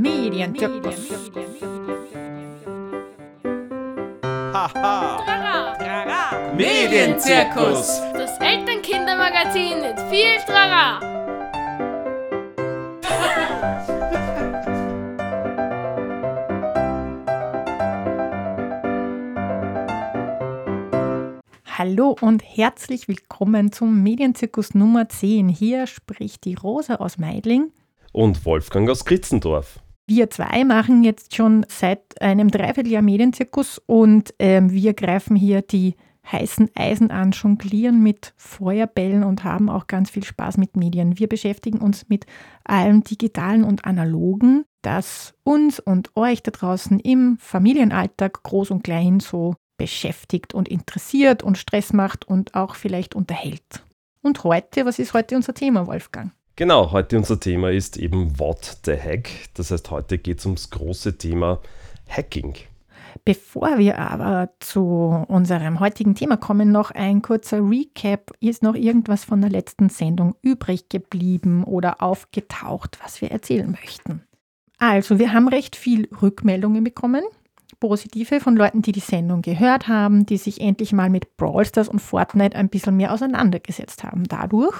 Medienzirkus. Haha. Medienzirkus. Das Elternkindermagazin mit viel Trara. Hallo und herzlich willkommen zum Medienzirkus Nummer 10. Hier spricht die Rosa aus Meidling. Und Wolfgang aus Kritzendorf. Wir zwei machen jetzt schon seit einem Dreivierteljahr Medienzirkus und ähm, wir greifen hier die heißen Eisen an, jonglieren mit Feuerbällen und haben auch ganz viel Spaß mit Medien. Wir beschäftigen uns mit allem Digitalen und Analogen, das uns und euch da draußen im Familienalltag groß und klein so beschäftigt und interessiert und Stress macht und auch vielleicht unterhält. Und heute, was ist heute unser Thema, Wolfgang? Genau, heute unser Thema ist eben What the Hack. Das heißt, heute geht es ums große Thema Hacking. Bevor wir aber zu unserem heutigen Thema kommen, noch ein kurzer Recap. Ist noch irgendwas von der letzten Sendung übrig geblieben oder aufgetaucht, was wir erzählen möchten? Also, wir haben recht viel Rückmeldungen bekommen positive von Leuten, die die Sendung gehört haben, die sich endlich mal mit Brawl Stars und Fortnite ein bisschen mehr auseinandergesetzt haben. Dadurch,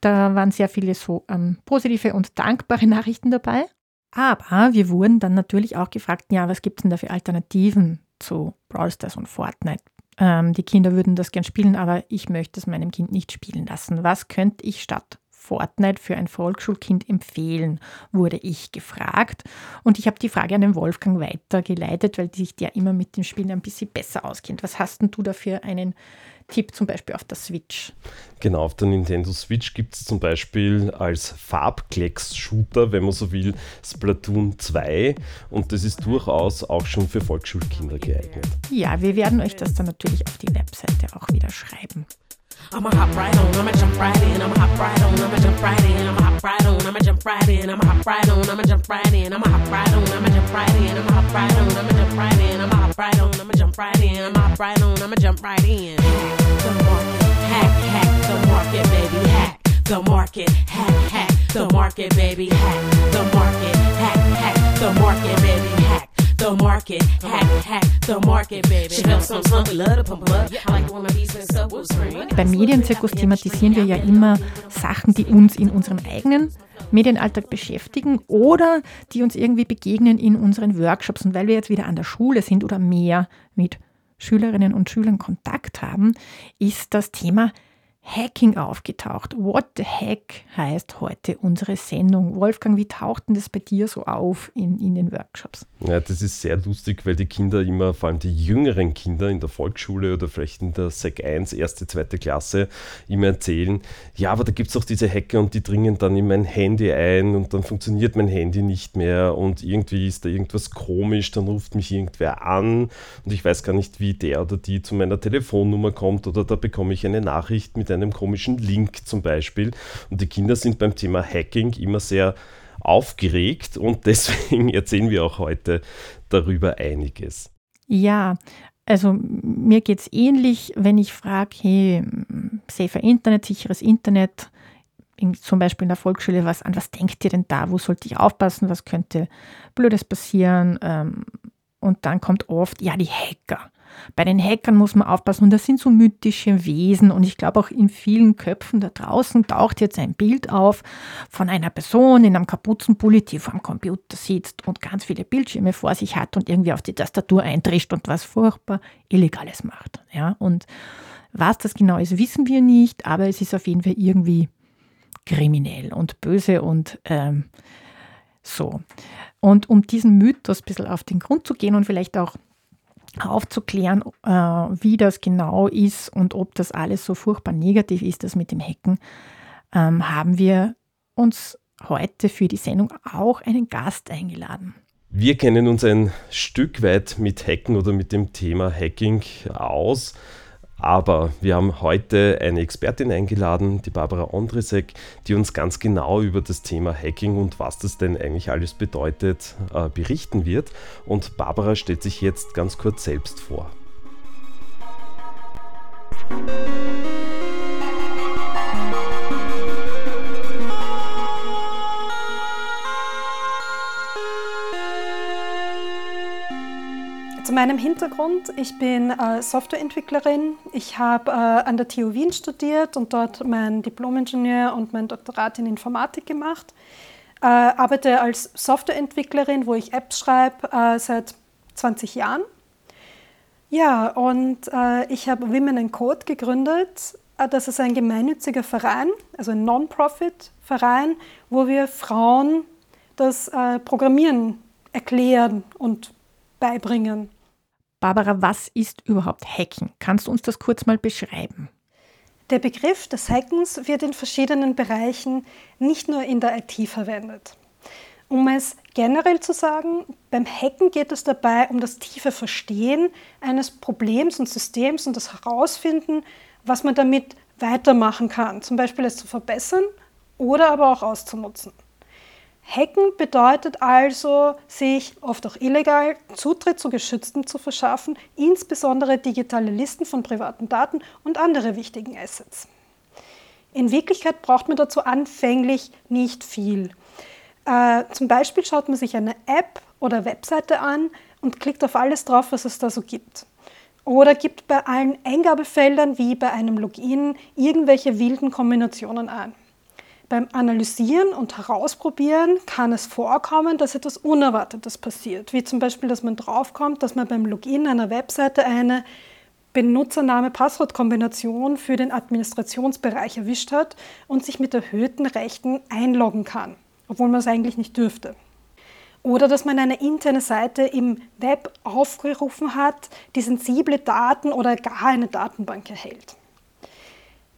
da waren sehr viele so ähm, positive und dankbare Nachrichten dabei. Aber wir wurden dann natürlich auch gefragt, ja, was gibt es denn da für Alternativen zu Brawl Stars und Fortnite? Ähm, die Kinder würden das gern spielen, aber ich möchte es meinem Kind nicht spielen lassen. Was könnte ich statt Fortnite für ein Volksschulkind empfehlen, wurde ich gefragt. Und ich habe die Frage an den Wolfgang weitergeleitet, weil sich der immer mit dem Spielen ein bisschen besser auskennt. Was hast denn du dafür einen Tipp zum Beispiel auf der Switch? Genau, auf der Nintendo Switch gibt es zum Beispiel als Farbklecks-Shooter, wenn man so will, Splatoon 2 und das ist durchaus auch schon für Volksschulkinder geeignet. Ja, wir werden euch das dann natürlich auf die Webseite auch wieder schreiben. I'ma hop right on, I'ma jump right in, I'ma hop right on, I'ma jump right in, I'ma hop right on, I'ma jump right in, I'ma hop right on, I'ma jump right in, I'ma hop right on, I'ma jump right in, I'ma hop right on, I'ma jump right in, I'ma hop right on, I'ma jump right in, I'ma hop right on, I'ma jump right in. The market, hack, hack, the market, baby, hack, the market, hack, hack, the market, baby, hack, the market, hack, hack, the market, baby, hack. The market, hack, hack, the market, baby. She felt some slump, we love to pump up. I like the one my beats and stuff will scream. Beim Medienzirkus thematisieren wir ja immer Sachen, die uns in unserem eigenen Medienalltag beschäftigen oder die uns irgendwie begegnen in unseren Workshops. Und weil wir jetzt wieder an der Schule sind oder mehr mit Schülerinnen und Schülern Kontakt haben, ist das Thema Hacking aufgetaucht. What the Hack heißt heute unsere Sendung. Wolfgang, wie taucht denn das bei dir so auf in, in den Workshops? Ja, das ist sehr lustig, weil die Kinder immer, vor allem die jüngeren Kinder in der Volksschule oder vielleicht in der Sek 1, erste, zweite Klasse, immer erzählen, ja, aber da gibt es auch diese Hacker und die dringen dann in mein Handy ein und dann funktioniert mein Handy nicht mehr und irgendwie ist da irgendwas komisch, dann ruft mich irgendwer an und ich weiß gar nicht, wie der oder die zu meiner Telefonnummer kommt oder da bekomme ich eine Nachricht mit einem komischen Link zum Beispiel. Und die Kinder sind beim Thema Hacking immer sehr aufgeregt und deswegen erzählen wir auch heute darüber einiges. Ja, also mir geht es ähnlich, wenn ich frage, hey, safer Internet, sicheres Internet, in, zum Beispiel in der Volksschule, was an was denkt ihr denn da, wo sollte ich aufpassen, was könnte Blödes passieren? Ähm, und dann kommt oft, ja, die Hacker. Bei den Hackern muss man aufpassen und das sind so mythische Wesen und ich glaube auch in vielen Köpfen da draußen taucht jetzt ein Bild auf von einer Person in einem Kapuzenpulli, die vor dem Computer sitzt und ganz viele Bildschirme vor sich hat und irgendwie auf die Tastatur eintrischt und was furchtbar Illegales macht. Ja, und was das genau ist, wissen wir nicht, aber es ist auf jeden Fall irgendwie kriminell und böse und ähm, so. Und um diesen Mythos ein bisschen auf den Grund zu gehen und vielleicht auch aufzuklären, äh, wie das genau ist und ob das alles so furchtbar negativ ist, das mit dem Hacken, ähm, haben wir uns heute für die Sendung auch einen Gast eingeladen. Wir kennen uns ein Stück weit mit Hacken oder mit dem Thema Hacking aus. Aber wir haben heute eine Expertin eingeladen, die Barbara Ondrisek, die uns ganz genau über das Thema Hacking und was das denn eigentlich alles bedeutet, äh, berichten wird. Und Barbara stellt sich jetzt ganz kurz selbst vor. Meinem Hintergrund, ich bin äh, Softwareentwicklerin. Ich habe äh, an der TU Wien studiert und dort mein Diplom-Ingenieur und mein Doktorat in Informatik gemacht. Äh, arbeite als Softwareentwicklerin, wo ich Apps schreibe, äh, seit 20 Jahren. Ja, und äh, ich habe Women in Code gegründet. Äh, das ist ein gemeinnütziger Verein, also ein Non-Profit-Verein, wo wir Frauen das Programmieren erklären und beibringen. Barbara, was ist überhaupt Hacken? Kannst du uns das kurz mal beschreiben? Der Begriff des Hackens wird in verschiedenen Bereichen, nicht nur in der IT verwendet. Um es generell zu sagen, beim Hacken geht es dabei um das tiefe Verstehen eines Problems und Systems und das Herausfinden, was man damit weitermachen kann, zum Beispiel es zu verbessern oder aber auch auszunutzen. Hacken bedeutet also, sich oft auch illegal Zutritt zu Geschützten zu verschaffen, insbesondere digitale Listen von privaten Daten und andere wichtigen Assets. In Wirklichkeit braucht man dazu anfänglich nicht viel. Äh, zum Beispiel schaut man sich eine App oder Webseite an und klickt auf alles drauf, was es da so gibt. Oder gibt bei allen Eingabefeldern wie bei einem Login irgendwelche wilden Kombinationen an. Beim Analysieren und Herausprobieren kann es vorkommen, dass etwas Unerwartetes passiert, wie zum Beispiel, dass man draufkommt, dass man beim Login einer Webseite eine Benutzername-Passwort-Kombination für den Administrationsbereich erwischt hat und sich mit erhöhten Rechten einloggen kann, obwohl man es eigentlich nicht dürfte. Oder dass man eine interne Seite im Web aufgerufen hat, die sensible Daten oder gar eine Datenbank erhält.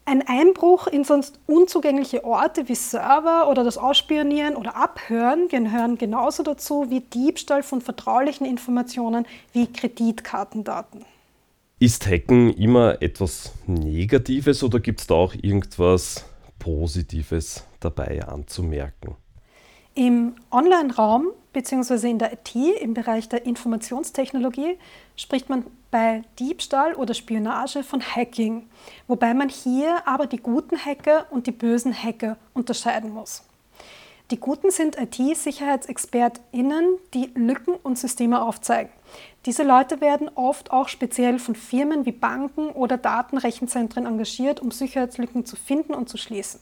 Ein Einbruch in sonst unzugängliche Orte wie Server oder das Ausspionieren oder Abhören gehören genauso dazu wie Diebstahl von vertraulichen Informationen wie Kreditkartendaten. Ist Hacken immer etwas Negatives oder gibt es da auch irgendwas Positives dabei anzumerken? Im Online-Raum bzw. in der IT, im Bereich der Informationstechnologie, spricht man bei Diebstahl oder Spionage von Hacking, wobei man hier aber die guten Hacker und die bösen Hacker unterscheiden muss. Die Guten sind IT-SicherheitsexpertInnen, die Lücken und Systeme aufzeigen. Diese Leute werden oft auch speziell von Firmen wie Banken oder Datenrechenzentren engagiert, um Sicherheitslücken zu finden und zu schließen.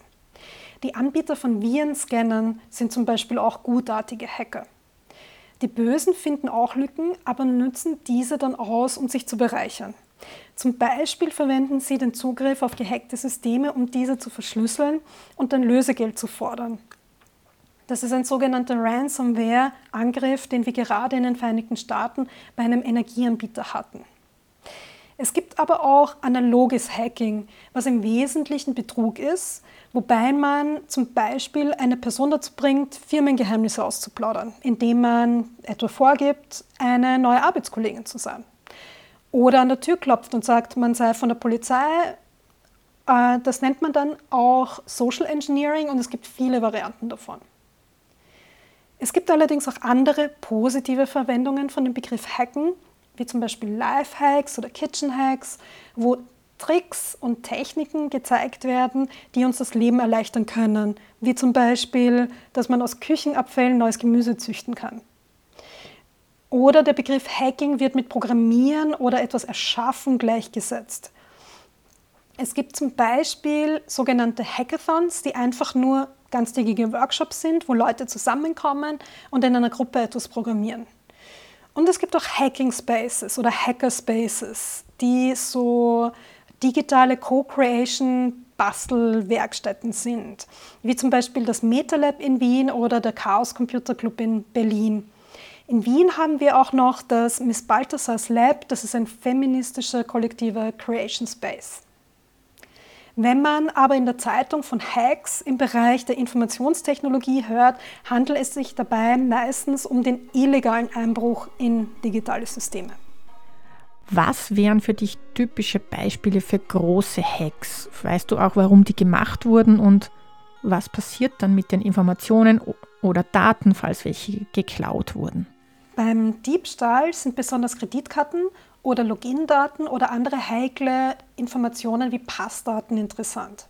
Die Anbieter von Virenscannern sind zum Beispiel auch gutartige Hacker. Die Bösen finden auch Lücken, aber nutzen diese dann aus, um sich zu bereichern. Zum Beispiel verwenden sie den Zugriff auf gehackte Systeme, um diese zu verschlüsseln und dann Lösegeld zu fordern. Das ist ein sogenannter Ransomware-Angriff, den wir gerade in den Vereinigten Staaten bei einem Energieanbieter hatten. Es gibt aber auch analoges Hacking, was im Wesentlichen Betrug ist, wobei man zum Beispiel eine Person dazu bringt, Firmengeheimnisse auszuplaudern, indem man etwa vorgibt, eine neue Arbeitskollegin zu sein. Oder an der Tür klopft und sagt, man sei von der Polizei. Äh, das nennt man dann auch Social Engineering und es gibt viele Varianten davon. Es gibt allerdings auch andere positive Verwendungen von dem Begriff Hacken, wie zum Beispiel Life-Hacks oder Kitchen-Hacks, wo Tricks und Techniken gezeigt werden, die uns das Leben erleichtern können, wie zum Beispiel, dass man aus Küchenabfällen neues Gemüse züchten kann. Oder der Begriff Hacking wird mit Programmieren oder etwas Erschaffen gleichgesetzt. Es gibt zum Beispiel sogenannte Hackathons, die einfach nur ganztägige Workshops sind, wo Leute zusammenkommen und in einer Gruppe etwas programmieren. Und es gibt auch Hacking Spaces oder Hacker Spaces, die so digitale Co-Creation Bastelwerkstätten sind, wie zum Beispiel das MetaLab in Wien oder der Chaos Computer Club in Berlin. In Wien haben wir auch noch das Miss Balthasars Lab, das ist ein feministischer kollektiver Creation Space. Wenn man aber in der Zeitung von Hacks im Bereich der Informationstechnologie hört, handelt es sich dabei meistens um den illegalen Einbruch in digitale Systeme. Was wären für dich typische Beispiele für große Hacks? Weißt du auch, warum die gemacht wurden und was passiert dann mit den Informationen oder Daten, falls welche geklaut wurden? Beim Diebstahl sind besonders Kreditkarten oder Login-Daten oder andere heikle Informationen wie Passdaten interessant.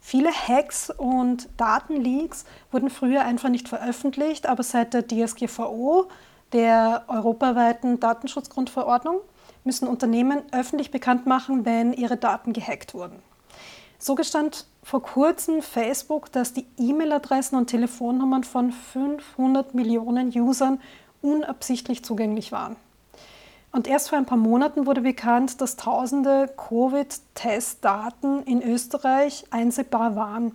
Viele Hacks und Datenleaks wurden früher einfach nicht veröffentlicht, aber seit der DSGVO der europaweiten Datenschutzgrundverordnung müssen Unternehmen öffentlich bekannt machen, wenn ihre Daten gehackt wurden. So gestand vor kurzem Facebook, dass die E-Mail-Adressen und Telefonnummern von 500 Millionen Usern unabsichtlich zugänglich waren. Und erst vor ein paar Monaten wurde bekannt, dass tausende Covid-Testdaten in Österreich einsehbar waren.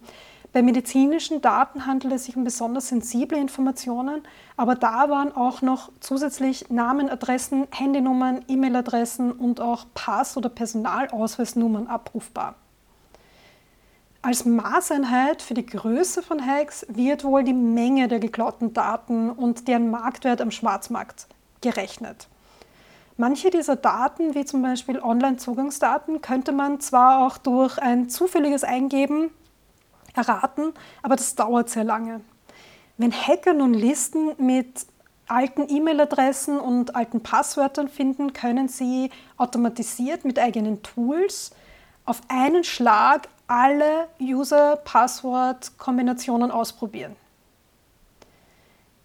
Bei medizinischen Daten handelt es sich um besonders sensible Informationen, aber da waren auch noch zusätzlich Namen, Adressen, Handynummern, E-Mail-Adressen und auch Pass- oder Personalausweisnummern abrufbar. Als Maßeinheit für die Größe von Hacks wird wohl die Menge der geklauten Daten und deren Marktwert am Schwarzmarkt gerechnet. Manche dieser Daten, wie zum Beispiel Online-Zugangsdaten, könnte man zwar auch durch ein zufälliges Eingeben erraten, aber das dauert sehr lange. Wenn Hacker nun Listen mit alten E-Mail-Adressen und alten Passwörtern finden, können sie automatisiert mit eigenen Tools auf einen Schlag alle User-Passwort-Kombinationen ausprobieren.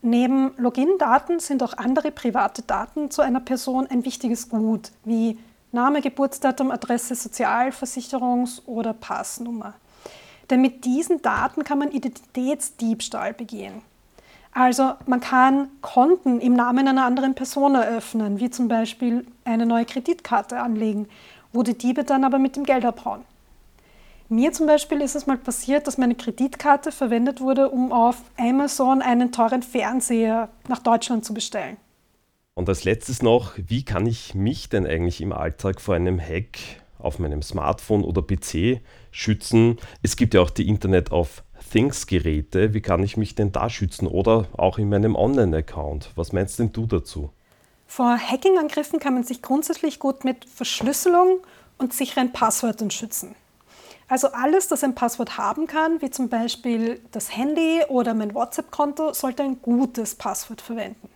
Neben Login-Daten sind auch andere private Daten zu einer Person ein wichtiges Gut, wie Name, Geburtsdatum, Adresse, Sozialversicherungs- oder Passnummer. Denn mit diesen Daten kann man Identitätsdiebstahl begehen. Also man kann Konten im Namen einer anderen Person eröffnen, wie zum Beispiel eine neue Kreditkarte anlegen, wo die Diebe dann aber mit dem Geld abhauen. Mir zum Beispiel ist es mal passiert, dass meine Kreditkarte verwendet wurde, um auf Amazon einen teuren Fernseher nach Deutschland zu bestellen. Und als letztes noch, wie kann ich mich denn eigentlich im Alltag vor einem Hack auf meinem Smartphone oder PC schützen. Es gibt ja auch die Internet of Things Geräte. Wie kann ich mich denn da schützen oder auch in meinem Online-Account? Was meinst denn du dazu? Vor Hacking-Angriffen kann man sich grundsätzlich gut mit Verschlüsselung und sicheren Passwörtern schützen. Also alles, das ein Passwort haben kann, wie zum Beispiel das Handy oder mein WhatsApp-Konto, sollte ein gutes Passwort verwenden.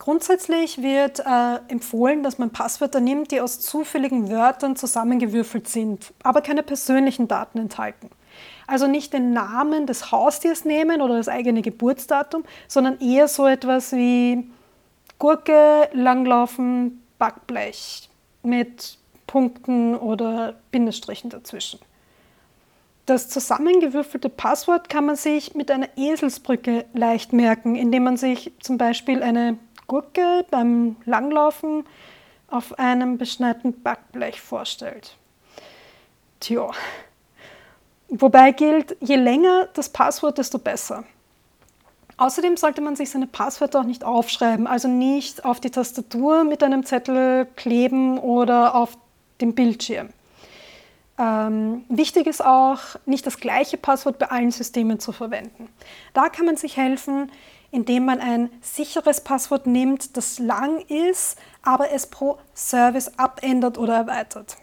Grundsätzlich wird äh, empfohlen, dass man Passwörter nimmt, die aus zufälligen Wörtern zusammengewürfelt sind, aber keine persönlichen Daten enthalten. Also nicht den Namen des Haustiers nehmen oder das eigene Geburtsdatum, sondern eher so etwas wie Gurke, Langlaufen, Backblech mit Punkten oder Bindestrichen dazwischen. Das zusammengewürfelte Passwort kann man sich mit einer Eselsbrücke leicht merken, indem man sich zum Beispiel eine Gurke beim Langlaufen auf einem beschneiten Backblech vorstellt. Tja. Wobei gilt, je länger das Passwort, desto besser. Außerdem sollte man sich seine Passwörter auch nicht aufschreiben, also nicht auf die Tastatur mit einem Zettel kleben oder auf dem Bildschirm. Ähm, wichtig ist auch, nicht das gleiche Passwort bei allen Systemen zu verwenden. Da kann man sich helfen, indem man ein sicheres Passwort nimmt, das lang ist, aber es pro Service abändert oder erweitert.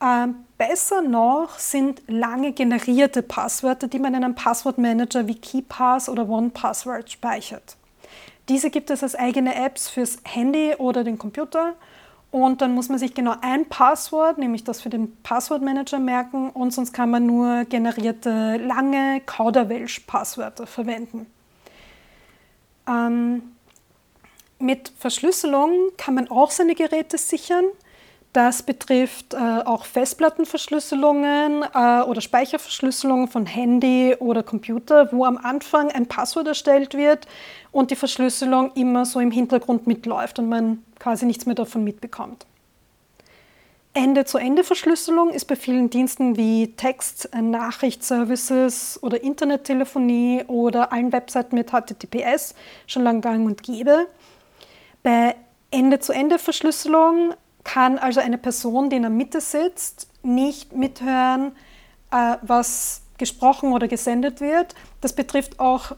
Ähm, besser noch sind lange generierte Passwörter, die man in einem Passwortmanager wie KeyPass oder OnePassword speichert. Diese gibt es als eigene Apps fürs Handy oder den Computer und dann muss man sich genau ein Passwort, nämlich das für den Passwortmanager merken und sonst kann man nur generierte lange Kauderwelsch-Passwörter verwenden. Ähm, mit Verschlüsselung kann man auch seine Geräte sichern. Das betrifft äh, auch Festplattenverschlüsselungen äh, oder Speicherverschlüsselungen von Handy oder Computer, wo am Anfang ein Passwort erstellt wird und die Verschlüsselung immer so im Hintergrund mitläuft und man quasi nichts mehr davon mitbekommt. Ende-zu-Ende-Verschlüsselung ist bei vielen Diensten wie Text-, Nachrichtservices oder Internettelefonie oder allen Webseiten mit HTTPS schon lang gang und gäbe. Bei Ende-zu-Ende-Verschlüsselung kann also eine Person, die in der Mitte sitzt, nicht mithören, äh, was gesprochen oder gesendet wird. Das betrifft auch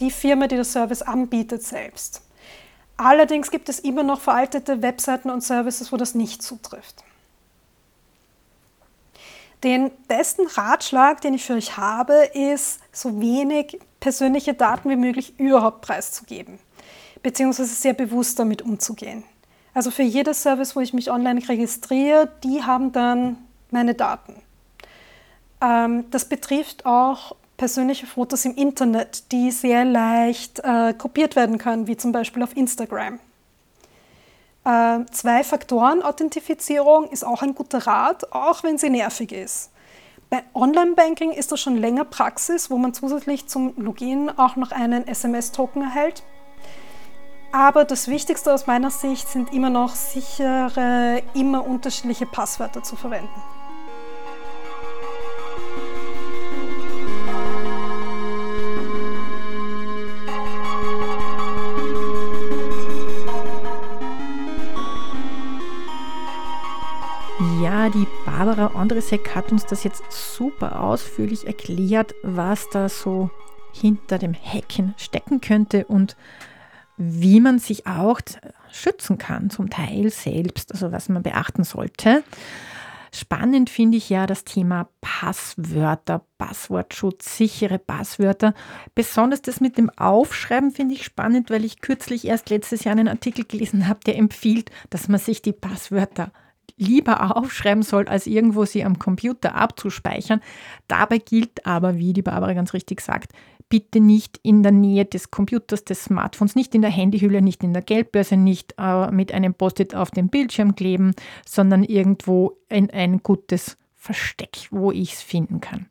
die Firma, die das Service anbietet, selbst. Allerdings gibt es immer noch veraltete Webseiten und Services, wo das nicht zutrifft. Den besten Ratschlag, den ich für euch habe, ist, so wenig persönliche Daten wie möglich überhaupt preiszugeben, beziehungsweise sehr bewusst damit umzugehen. Also für jedes Service, wo ich mich online registriere, die haben dann meine Daten. Ähm, das betrifft auch persönliche Fotos im Internet, die sehr leicht äh, kopiert werden können, wie zum Beispiel auf Instagram. Äh, Zwei-Faktoren-Authentifizierung ist auch ein guter Rat, auch wenn sie nervig ist. Bei Online-Banking ist das schon länger Praxis, wo man zusätzlich zum Login auch noch einen SMS-Token erhält. Aber das Wichtigste aus meiner Sicht sind immer noch sichere, immer unterschiedliche Passwörter zu verwenden. Barbara Andresek hat uns das jetzt super ausführlich erklärt, was da so hinter dem Hacken stecken könnte und wie man sich auch schützen kann, zum Teil selbst, also was man beachten sollte. Spannend finde ich ja das Thema Passwörter, Passwortschutz, sichere Passwörter. Besonders das mit dem Aufschreiben finde ich spannend, weil ich kürzlich erst letztes Jahr einen Artikel gelesen habe, der empfiehlt, dass man sich die Passwörter lieber aufschreiben soll, als irgendwo sie am Computer abzuspeichern. Dabei gilt aber, wie die Barbara ganz richtig sagt, bitte nicht in der Nähe des Computers, des Smartphones, nicht in der Handyhülle, nicht in der Geldbörse, nicht äh, mit einem Post-it auf dem Bildschirm kleben, sondern irgendwo in ein gutes Versteck, wo ich es finden kann.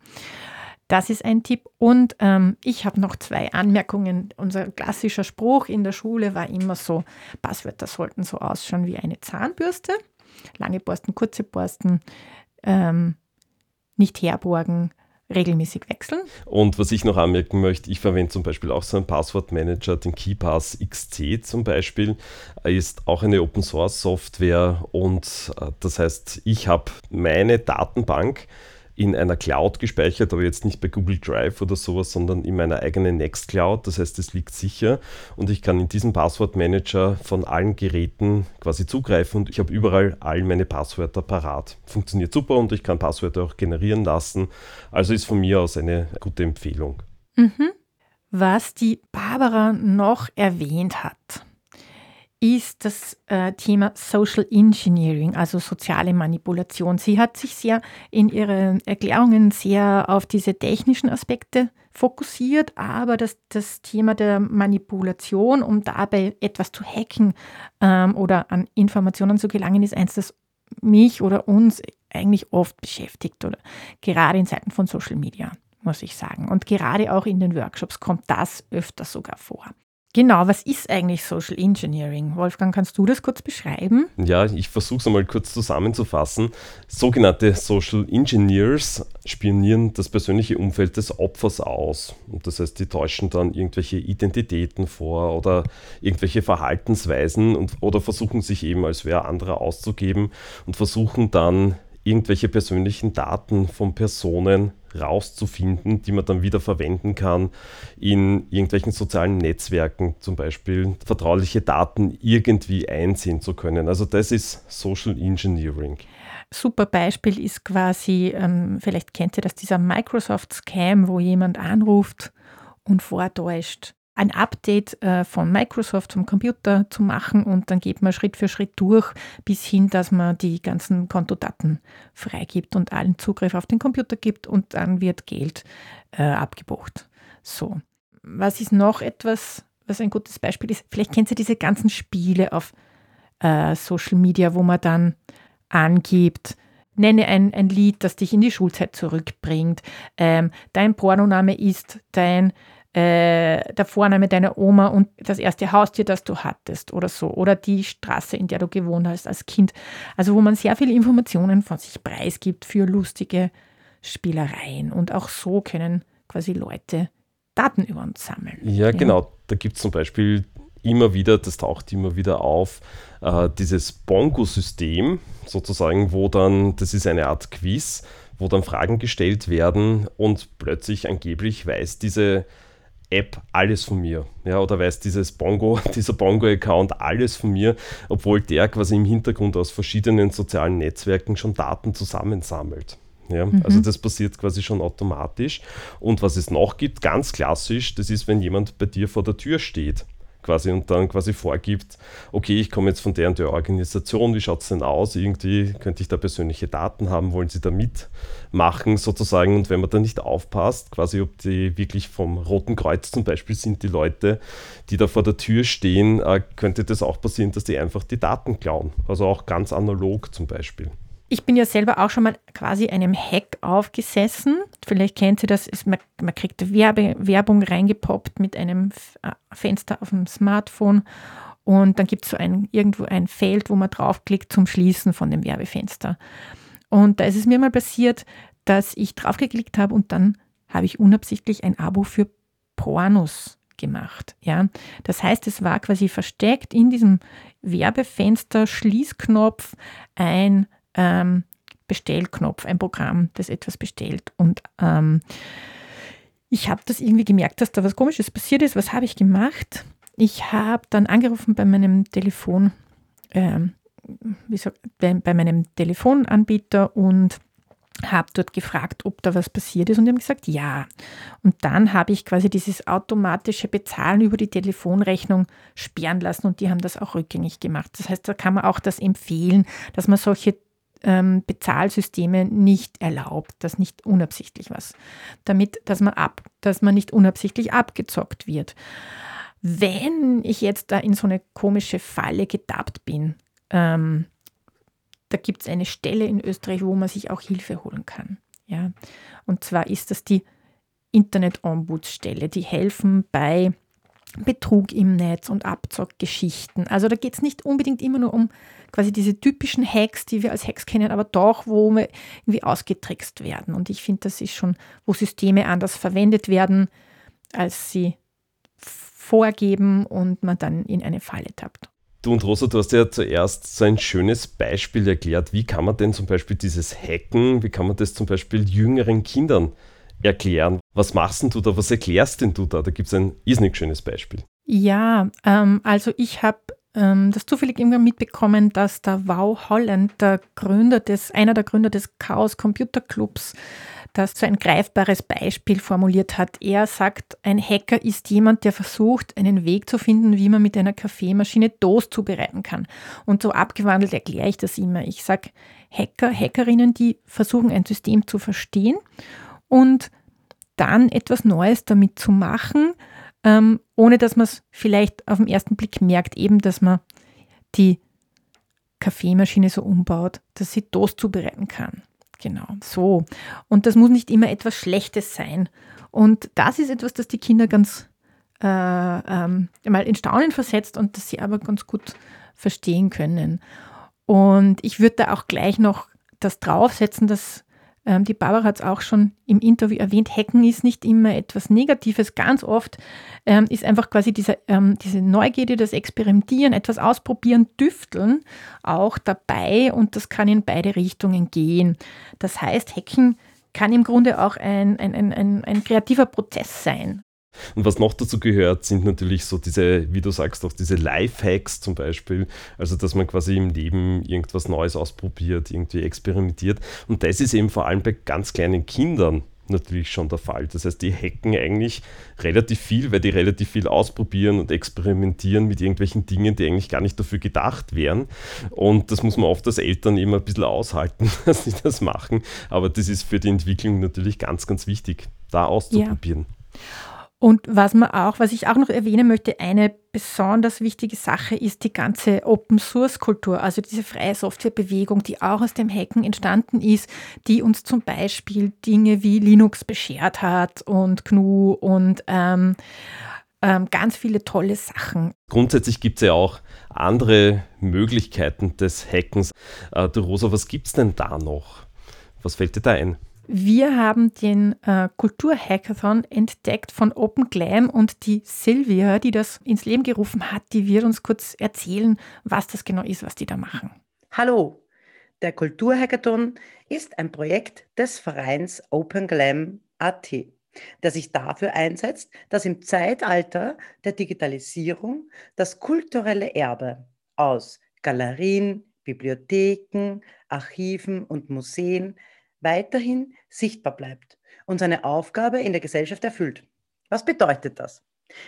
Das ist ein Tipp. Und ähm, ich habe noch zwei Anmerkungen. Unser klassischer Spruch in der Schule war immer so, Passwörter sollten so ausschauen wie eine Zahnbürste lange Borsten, kurze Borsten, ähm, nicht herborgen, regelmäßig wechseln. Und was ich noch anmerken möchte, ich verwende zum Beispiel auch so einen Passwortmanager, den KeyPass XC zum Beispiel, ist auch eine Open Source Software und äh, das heißt, ich habe meine Datenbank in einer Cloud gespeichert, aber jetzt nicht bei Google Drive oder sowas, sondern in meiner eigenen Nextcloud. Das heißt, es liegt sicher und ich kann in diesem Passwortmanager von allen Geräten quasi zugreifen und ich habe überall all meine Passwörter parat. Funktioniert super und ich kann Passwörter auch generieren lassen. Also ist von mir aus eine gute Empfehlung. Mhm. Was die Barbara noch erwähnt hat, ist das äh, Thema Social Engineering, also soziale Manipulation. Sie hat sich sehr in ihren Erklärungen sehr auf diese technischen Aspekte fokussiert, aber das, das Thema der Manipulation, um dabei etwas zu hacken ähm, oder an Informationen zu gelangen, ist eins, das mich oder uns eigentlich oft beschäftigt oder gerade in Zeiten von Social Media, muss ich sagen. Und gerade auch in den Workshops kommt das öfter sogar vor. Genau, was ist eigentlich Social Engineering? Wolfgang, kannst du das kurz beschreiben? Ja, ich versuche es einmal kurz zusammenzufassen. Sogenannte Social Engineers spionieren das persönliche Umfeld des Opfers aus. Und das heißt, die täuschen dann irgendwelche Identitäten vor oder irgendwelche Verhaltensweisen und, oder versuchen sich eben als wer anderer auszugeben und versuchen dann irgendwelche persönlichen Daten von Personen rauszufinden, die man dann wieder verwenden kann in irgendwelchen sozialen Netzwerken, zum Beispiel vertrauliche Daten irgendwie einsehen zu können. Also das ist Social Engineering. Super Beispiel ist quasi, ähm, vielleicht kennt ihr das, dieser Microsoft-Scam, wo jemand anruft und vortäuscht, ein Update äh, von Microsoft zum Computer zu machen und dann geht man Schritt für Schritt durch, bis hin, dass man die ganzen Kontodaten freigibt und allen Zugriff auf den Computer gibt und dann wird Geld äh, abgebucht. So. Was ist noch etwas, was ein gutes Beispiel ist? Vielleicht kennt ihr diese ganzen Spiele auf äh, Social Media, wo man dann angibt, nenne ein, ein Lied, das dich in die Schulzeit zurückbringt. Ähm, dein Pornoname ist dein äh, der Vorname deiner Oma und das erste Haustier, das du hattest oder so. Oder die Straße, in der du gewohnt hast als Kind. Also wo man sehr viele Informationen von sich preisgibt für lustige Spielereien. Und auch so können quasi Leute Daten über uns sammeln. Ja, ja. genau. Da gibt es zum Beispiel immer wieder, das taucht immer wieder auf, äh, dieses Bongo-System sozusagen, wo dann, das ist eine Art Quiz, wo dann Fragen gestellt werden und plötzlich angeblich weiß diese App alles von mir. Ja, oder weiß dieses Bongo, dieser Bongo-Account alles von mir, obwohl der quasi im Hintergrund aus verschiedenen sozialen Netzwerken schon Daten zusammensammelt. Ja, mhm. Also das passiert quasi schon automatisch. Und was es noch gibt, ganz klassisch, das ist, wenn jemand bei dir vor der Tür steht. Quasi und dann quasi vorgibt, okay, ich komme jetzt von der und der Organisation, wie schaut es denn aus? Irgendwie könnte ich da persönliche Daten haben, wollen Sie da mitmachen sozusagen? Und wenn man da nicht aufpasst, quasi ob die wirklich vom Roten Kreuz zum Beispiel sind, die Leute, die da vor der Tür stehen, äh, könnte das auch passieren, dass die einfach die Daten klauen. Also auch ganz analog zum Beispiel. Ich bin ja selber auch schon mal quasi einem Hack aufgesessen. Vielleicht kennt ihr das, man, man kriegt Werbe, Werbung reingepoppt mit einem äh, Fenster auf dem Smartphone und dann gibt es so ein, irgendwo ein Feld, wo man draufklickt zum Schließen von dem Werbefenster. Und da ist es mir mal passiert, dass ich draufgeklickt habe und dann habe ich unabsichtlich ein Abo für Pornos gemacht. Ja? Das heißt, es war quasi versteckt in diesem Werbefenster Schließknopf ein ähm, Bestellknopf, ein Programm, das etwas bestellt. Und ähm, ich habe das irgendwie gemerkt, dass da was Komisches passiert ist. Was habe ich gemacht? Ich habe dann angerufen bei meinem Telefon, ähm, wie sagt, bei, bei meinem Telefonanbieter und habe dort gefragt, ob da was passiert ist und die haben gesagt, ja. Und dann habe ich quasi dieses automatische Bezahlen über die Telefonrechnung sperren lassen und die haben das auch rückgängig gemacht. Das heißt, da kann man auch das empfehlen, dass man solche ähm, Bezahlsysteme nicht erlaubt, dass nicht unabsichtlich was, damit, dass man ab, dass man nicht unabsichtlich abgezockt wird. Wenn ich jetzt da in so eine komische Falle getappt bin, ähm, da gibt es eine Stelle in Österreich, wo man sich auch Hilfe holen kann. Ja? Und zwar ist das die Internet-Ombudsstelle. Die helfen bei Betrug im Netz und Abzockgeschichten. Also da geht es nicht unbedingt immer nur um quasi diese typischen Hacks, die wir als Hacks kennen, aber doch, wo wir irgendwie ausgetrickst werden. Und ich finde, das ist schon, wo Systeme anders verwendet werden, als sie vorgeben und man dann in eine Falle tappt. Du und Rosa, du hast ja zuerst so ein schönes Beispiel erklärt. Wie kann man denn zum Beispiel dieses Hacken, wie kann man das zum Beispiel jüngeren Kindern erklären? Was machst denn du da? Was erklärst denn du da? Da gibt es ein irrsinnig schönes Beispiel. Ja, ähm, also ich habe ähm, das zufällig irgendwann mitbekommen, dass der Wow Holland, der Gründer des, einer der Gründer des Chaos Computer Clubs, das so ein greifbares Beispiel formuliert hat. Er sagt, ein Hacker ist jemand, der versucht, einen Weg zu finden, wie man mit einer Kaffeemaschine Toast zubereiten kann. Und so abgewandelt erkläre ich das immer. Ich sage, Hacker, Hackerinnen, die versuchen, ein System zu verstehen und dann etwas Neues damit zu machen, ähm, ohne dass man es vielleicht auf den ersten Blick merkt, eben, dass man die Kaffeemaschine so umbaut, dass sie Toast zubereiten kann. Genau, so. Und das muss nicht immer etwas Schlechtes sein. Und das ist etwas, das die Kinder ganz äh, ähm, mal in Staunen versetzt und das sie aber ganz gut verstehen können. Und ich würde da auch gleich noch das draufsetzen, dass ähm, die Barbara hat es auch schon im Interview erwähnt, Hacken ist nicht immer etwas Negatives. Ganz oft ähm, ist einfach quasi diese, ähm, diese Neugierde, das Experimentieren, etwas ausprobieren, düfteln auch dabei und das kann in beide Richtungen gehen. Das heißt, Hacken kann im Grunde auch ein, ein, ein, ein kreativer Prozess sein. Und was noch dazu gehört, sind natürlich so diese, wie du sagst, auch diese Life-Hacks zum Beispiel. Also, dass man quasi im Leben irgendwas Neues ausprobiert, irgendwie experimentiert. Und das ist eben vor allem bei ganz kleinen Kindern natürlich schon der Fall. Das heißt, die hacken eigentlich relativ viel, weil die relativ viel ausprobieren und experimentieren mit irgendwelchen Dingen, die eigentlich gar nicht dafür gedacht wären. Und das muss man oft als Eltern immer ein bisschen aushalten, dass sie das machen. Aber das ist für die Entwicklung natürlich ganz, ganz wichtig, da auszuprobieren. Ja. Und was man auch, was ich auch noch erwähnen möchte, eine besonders wichtige Sache ist die ganze Open Source Kultur, also diese freie Softwarebewegung, die auch aus dem Hacken entstanden ist, die uns zum Beispiel Dinge wie Linux beschert hat und GNU und ähm, ähm, ganz viele tolle Sachen. Grundsätzlich gibt es ja auch andere Möglichkeiten des Hackens. Äh, du Rosa, was gibt es denn da noch? Was fällt dir da ein? Wir haben den äh, Kulturhackathon entdeckt von Open Glam und die Silvia, die das ins Leben gerufen hat, die wird uns kurz erzählen, was das genau ist, was die da machen. Hallo, der Kulturhackathon ist ein Projekt des Vereins Open Glam AT, der sich dafür einsetzt, dass im Zeitalter der Digitalisierung das kulturelle Erbe aus Galerien, Bibliotheken, Archiven und Museen weiterhin sichtbar bleibt und seine Aufgabe in der Gesellschaft erfüllt. Was bedeutet das?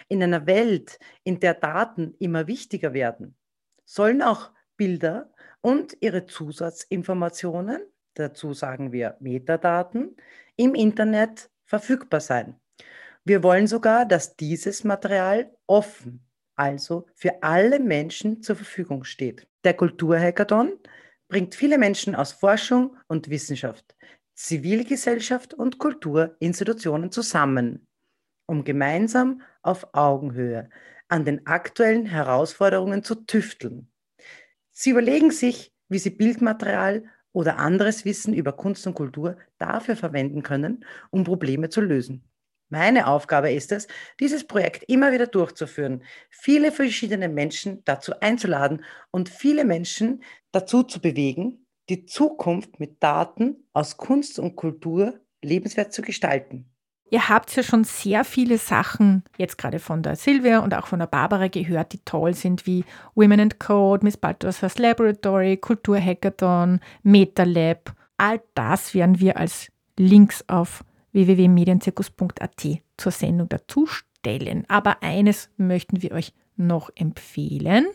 In einer Welt, in der Daten immer wichtiger werden, sollen auch Bilder und ihre Zusatzinformationen, dazu sagen wir Metadaten, im Internet verfügbar sein. Wir wollen sogar, dass dieses Material offen, also für alle Menschen zur Verfügung steht. Der Kulturhackathon bringt viele Menschen aus Forschung und Wissenschaft, Zivilgesellschaft und Kulturinstitutionen zusammen, um gemeinsam auf Augenhöhe an den aktuellen Herausforderungen zu tüfteln. Sie überlegen sich, wie sie Bildmaterial oder anderes Wissen über Kunst und Kultur dafür verwenden können, um Probleme zu lösen. Meine Aufgabe ist es, dieses Projekt immer wieder durchzuführen, viele verschiedene Menschen dazu einzuladen und viele Menschen dazu zu bewegen, die Zukunft mit Daten aus Kunst und Kultur lebenswert zu gestalten. Ihr habt ja schon sehr viele Sachen, jetzt gerade von der Silvia und auch von der Barbara gehört, die toll sind, wie Women and Code, Miss Balthasar's Laboratory, Kulturhackathon, MetaLab. All das werden wir als Links auf www.medienzirkus.at zur Sendung dazu stellen. Aber eines möchten wir euch noch empfehlen.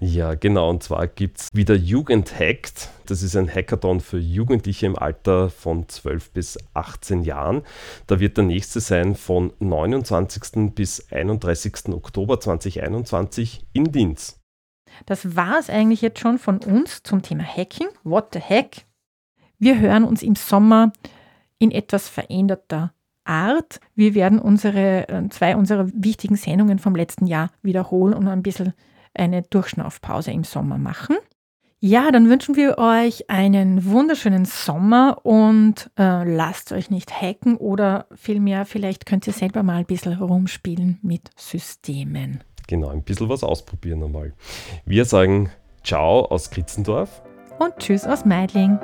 Ja, genau. Und zwar gibt es wieder Jugend Hackt. Das ist ein Hackathon für Jugendliche im Alter von 12 bis 18 Jahren. Da wird der nächste sein von 29. bis 31. Oktober 2021 in Linz. Das war es eigentlich jetzt schon von uns zum Thema Hacking. What the heck? Wir hören uns im Sommer in etwas veränderter Art. Wir werden unsere, äh, zwei unserer wichtigen Sendungen vom letzten Jahr wiederholen und ein bisschen eine Durchschnaufpause im Sommer machen. Ja, dann wünschen wir euch einen wunderschönen Sommer und äh, lasst euch nicht hacken oder vielmehr, vielleicht könnt ihr selber mal ein bisschen rumspielen mit Systemen. Genau, ein bisschen was ausprobieren einmal. Wir sagen Ciao aus Kritzendorf und Tschüss aus Meidling.